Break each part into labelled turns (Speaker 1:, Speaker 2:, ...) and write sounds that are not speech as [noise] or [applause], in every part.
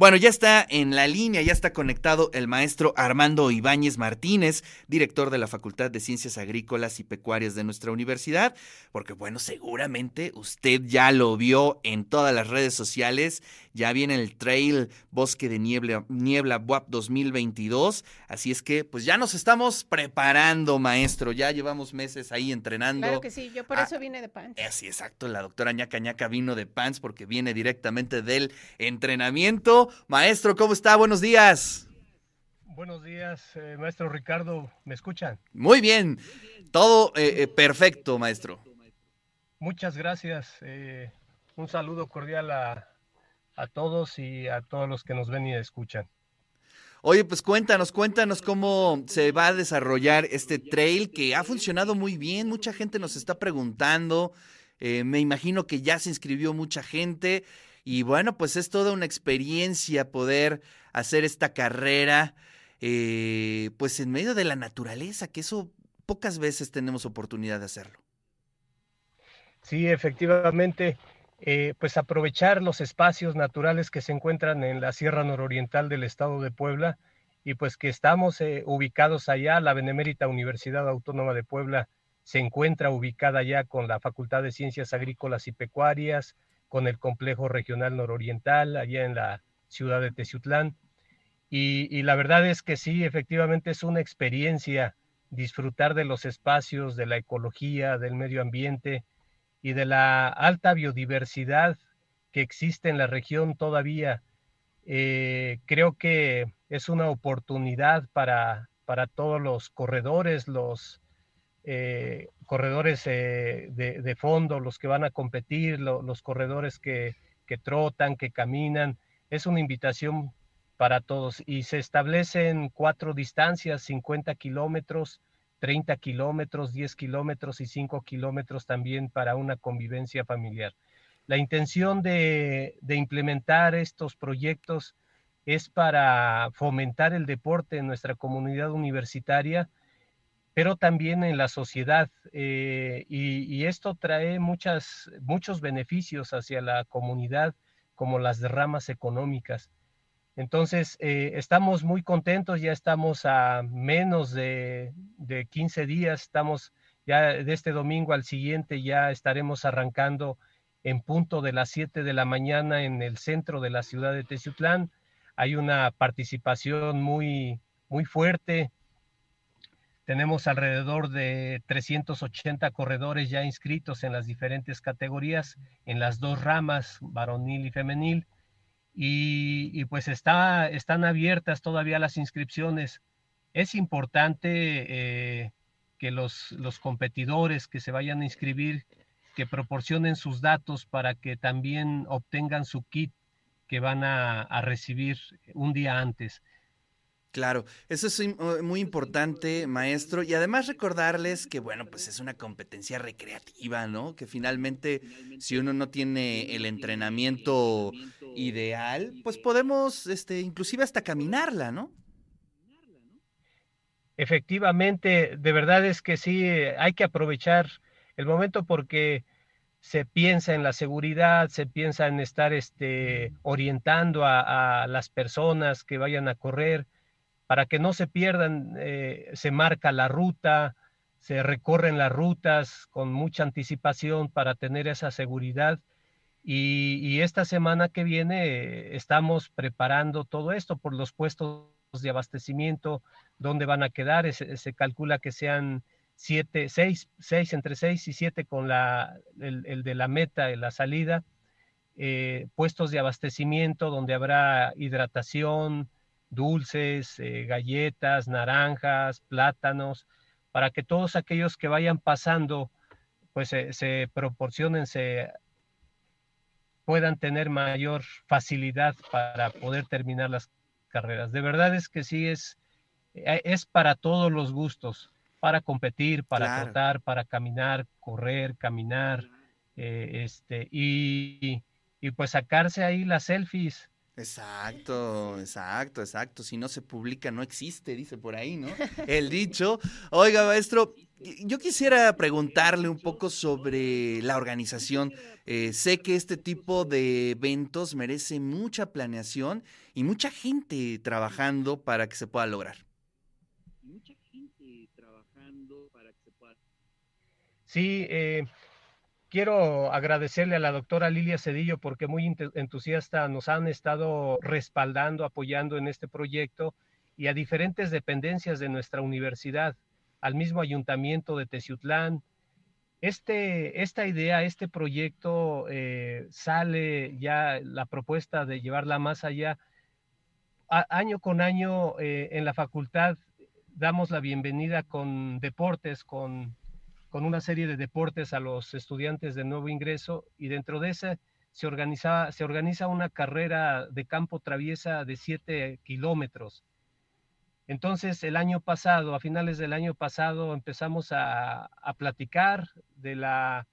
Speaker 1: Bueno, ya está en la línea, ya está conectado el maestro Armando Ibáñez Martínez, director de la Facultad de Ciencias Agrícolas y Pecuarias de nuestra universidad, porque bueno, seguramente usted ya lo vio en todas las redes sociales, ya viene el trail Bosque de Niebla, Niebla WAP 2022, así es que pues ya nos estamos preparando, maestro, ya llevamos meses ahí entrenando.
Speaker 2: Claro que sí, yo por
Speaker 1: Ah,
Speaker 2: eso vine de pan.
Speaker 1: Así, exacto. La doctora ñaca ñaca vino de Pants porque viene directamente del entrenamiento. Maestro, ¿cómo está? Buenos días.
Speaker 3: Buenos días, eh, maestro Ricardo. ¿Me escuchan?
Speaker 1: Muy bien. Todo eh, eh, perfecto, maestro.
Speaker 3: Muchas gracias. eh, un saludo cordial a, a todos y a todos los que nos ven y escuchan.
Speaker 1: Oye, pues cuéntanos, cuéntanos cómo se va a desarrollar este trail que ha funcionado muy bien. Mucha gente nos está preguntando. eh, me imagino que ya se inscribió mucha gente. Y bueno, pues es toda una experiencia poder hacer esta carrera, eh, pues en medio de la naturaleza, que eso pocas veces tenemos oportunidad de hacerlo.
Speaker 3: Sí, efectivamente, eh, pues aprovechar los espacios naturales que se encuentran en la Sierra Nororiental del estado de Puebla y pues que estamos eh, ubicados allá, la Benemérita Universidad Autónoma de Puebla se encuentra ubicada allá con la Facultad de Ciencias Agrícolas y Pecuarias, con el Complejo Regional Nororiental, allá en la ciudad de Teciutlán. Y, la verdad es que sí, efectivamente es una experiencia disfrutar de los espacios, de la ecología, del medio ambiente, y de la alta biodiversidad que existe en la región todavía. Eh, creo que es una oportunidad para, para todos los corredores, los eh, corredores eh, de, fondo, los que van a competir, lo, los corredores que, que trotan, que caminan. Es una invitación para todos y se establecen cuatro distancias, 50 kilómetros, 30 kilómetros, 10 kilómetros y 5 kilómetros también para una convivencia familiar. La intención de, implementar estos proyectos es para fomentar el deporte en nuestra comunidad universitaria, pero también en la sociedad. Eh, y, esto trae muchas, muchos beneficios hacia la comunidad, como las derramas económicas. Entonces, eh, estamos muy contentos, ya estamos a menos de, de, 15 días, estamos ya de este domingo al siguiente, ya estaremos arrancando en punto de las 7 de la mañana en el centro de la ciudad de Teciutlán. Hay una participación muy, muy fuerte. Tenemos alrededor de 380 corredores ya inscritos en las diferentes categorías, en las dos ramas, varonil y femenil y, pues está, están abiertas todavía las inscripciones. Es importante eh, que los, competidores que se vayan a inscribir, que proporcionen sus datos para que también obtengan su kit que van a recibir un día antes.
Speaker 1: Claro, eso es muy importante, maestro, y además recordarles que, bueno, pues es una competencia recreativa, ¿no? Que finalmente, si uno no tiene el entrenamiento ideal, pues podemos, este, inclusive hasta caminarla, ¿no?
Speaker 3: Efectivamente, de verdad es que sí, hay que aprovechar el momento porque se piensa en la seguridad, se piensa en estar este, orientando a, a las personas que vayan a correr para que no se pierdan, eh, se marca la ruta, se recorren las rutas con mucha anticipación para tener esa seguridad. Y, esta semana que viene eh, estamos preparando todo esto por los puestos de abastecimiento, dónde van a quedar. Se, se calcula que sean siete, seis, seis, entre seis y siete con el, de la meta, la salida. Eh, puestos de abastecimiento donde habrá hidratación, dulces, eh, galletas, naranjas, plátanos, para que todos aquellos que vayan pasando, pues se, se proporcionen, se puedan tener mayor facilidad para poder terminar las carreras. De verdad es que sí es, es para todos los gustos, para competir, para claro. trotar, para caminar, correr, caminar, eh, este, y, y pues sacarse ahí las selfies.
Speaker 1: Exacto, [laughs] exacto, exacto. Si no se publica, no existe, dice por ahí, ¿no? [laughs] El dicho. Oiga, maestro, yo quisiera preguntarle un poco sobre la organización. Eh, sé que este tipo de eventos merece mucha planeación y mucha gente trabajando para que se pueda lograr. Mucha gente
Speaker 3: trabajando para que se pueda. Sí, eh, Quiero agradecerle a la doctora Lilia Cedillo porque muy entusiasta nos han estado respaldando, apoyando en este proyecto y a diferentes dependencias de nuestra universidad, al mismo ayuntamiento de Teciutlán. Este, esta idea, este proyecto eh, sale ya la propuesta de llevarla más allá. año con año eh, en la facultad damos la bienvenida con deportes, con con una serie de deportes a los estudiantes de nuevo ingreso y dentro de ese se organiza, se organiza una carrera de campo traviesa de 7 kilómetros. Entonces, el año pasado, a finales del año pasado, empezamos a, a platicar de la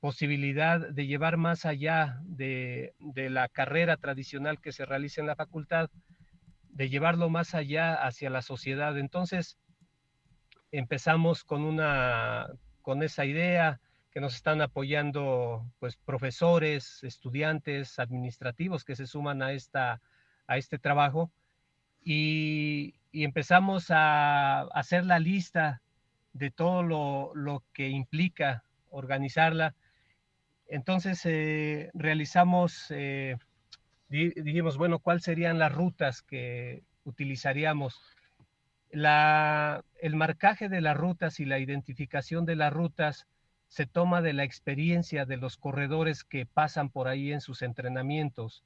Speaker 3: posibilidad de llevar más allá de, de, la carrera tradicional que se realiza en la facultad, de llevarlo más allá hacia la sociedad. Entonces, empezamos con una, con esa idea, que nos están apoyando pues profesores, estudiantes, administrativos que se suman a, esta, a este trabajo y, empezamos a, hacer la lista de todo lo, que implica organizarla. Entonces eh, realizamos, eh, dijimos, bueno, ¿cuáles serían las rutas que utilizaríamos? El marcaje de las rutas y la identificación de las rutas se toma de la experiencia de los corredores que pasan por ahí en sus entrenamientos.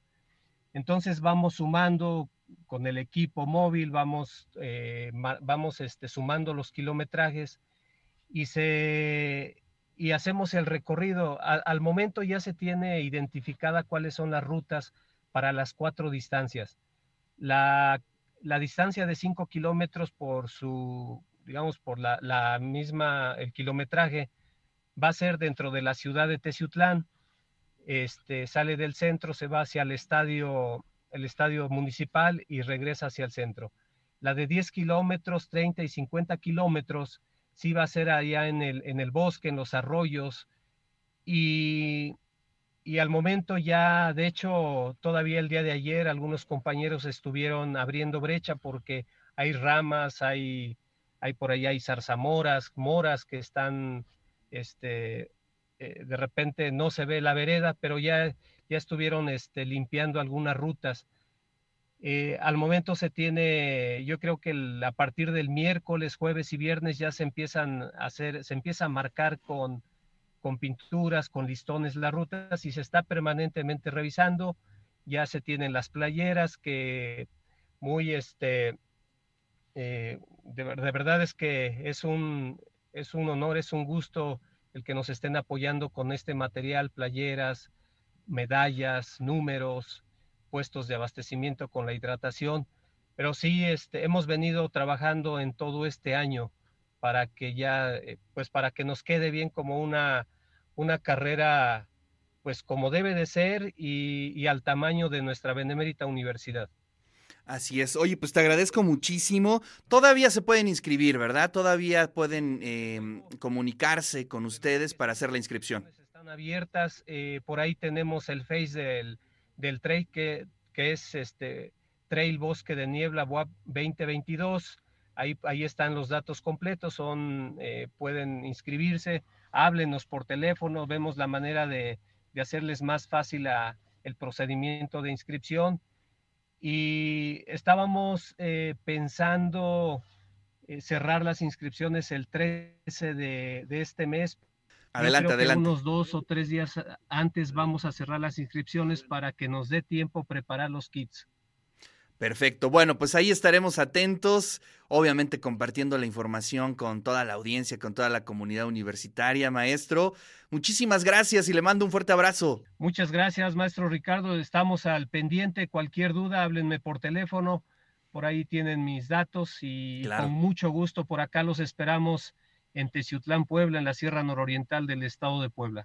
Speaker 3: Entonces vamos sumando con el equipo móvil, vamos, eh, vamos este, sumando los kilometrajes y, se, y hacemos el recorrido. al momento ya se tiene identificada cuáles son las rutas para las cuatro distancias. La la distancia de 5 kilómetros por su, digamos, por la, misma, el kilometraje, va a ser dentro de la ciudad de Teciutlán. Este, sale del centro, se va hacia el estadio, el estadio municipal y regresa hacia el centro. La de 10 kilómetros, 30 y 50 kilómetros, sí va a ser allá en el, en el bosque, en los arroyos. Y y al momento ya, de hecho, todavía el día de ayer algunos compañeros estuvieron abriendo brecha porque hay ramas, hay, hay por ahí hay zarzamoras, moras que están, este, eh, de repente no se ve la vereda, pero ya, ya estuvieron este, limpiando algunas rutas. Eh, al momento se tiene, yo creo que a partir del miércoles, jueves y viernes ya se empiezan a hacer, se empieza a marcar con con pinturas, con listones las rutas y se está permanentemente revisando. Ya se tienen las playeras que muy, este, eh, de, verdad es que es un, es un honor, es un gusto el que nos estén apoyando con este material, playeras, medallas, números, puestos de abastecimiento con la hidratación. Pero sí, este, hemos venido trabajando en todo este año para que ya, eh, pues para que nos quede bien como una, una carrera, pues como debe de ser y, al tamaño de nuestra benemérita universidad.
Speaker 1: Así es. Oye, pues te agradezco muchísimo. Todavía se pueden inscribir, ¿verdad? Todavía pueden em, comunicarse con ustedes para hacer la inscripción.
Speaker 3: Están abiertas. Eh, por ahí tenemos el Face del, del trail que, que es este Trail Bosque de Niebla 2022. Ahí, ahí están los datos completos, son, eh, pueden inscribirse, háblenos por teléfono, vemos la manera de, hacerles más fácil el procedimiento de inscripción. Y estábamos eh, pensando eh, cerrar las inscripciones el 13 de, este mes.
Speaker 1: Adelante, adelante.
Speaker 3: unos dos o tres días antes vamos a cerrar las inscripciones para que nos dé tiempo preparar los kits.
Speaker 1: Perfecto. Bueno, pues ahí estaremos atentos, obviamente compartiendo la información con toda la audiencia, con toda la comunidad universitaria, maestro. Muchísimas gracias y le mando un fuerte abrazo.
Speaker 3: Muchas gracias, maestro Ricardo. Estamos al pendiente. Cualquier duda, háblenme por teléfono. Por ahí tienen mis datos y con mucho gusto por acá los esperamos en Teciutlán, Puebla, en la Sierra Nororiental del estado de Puebla.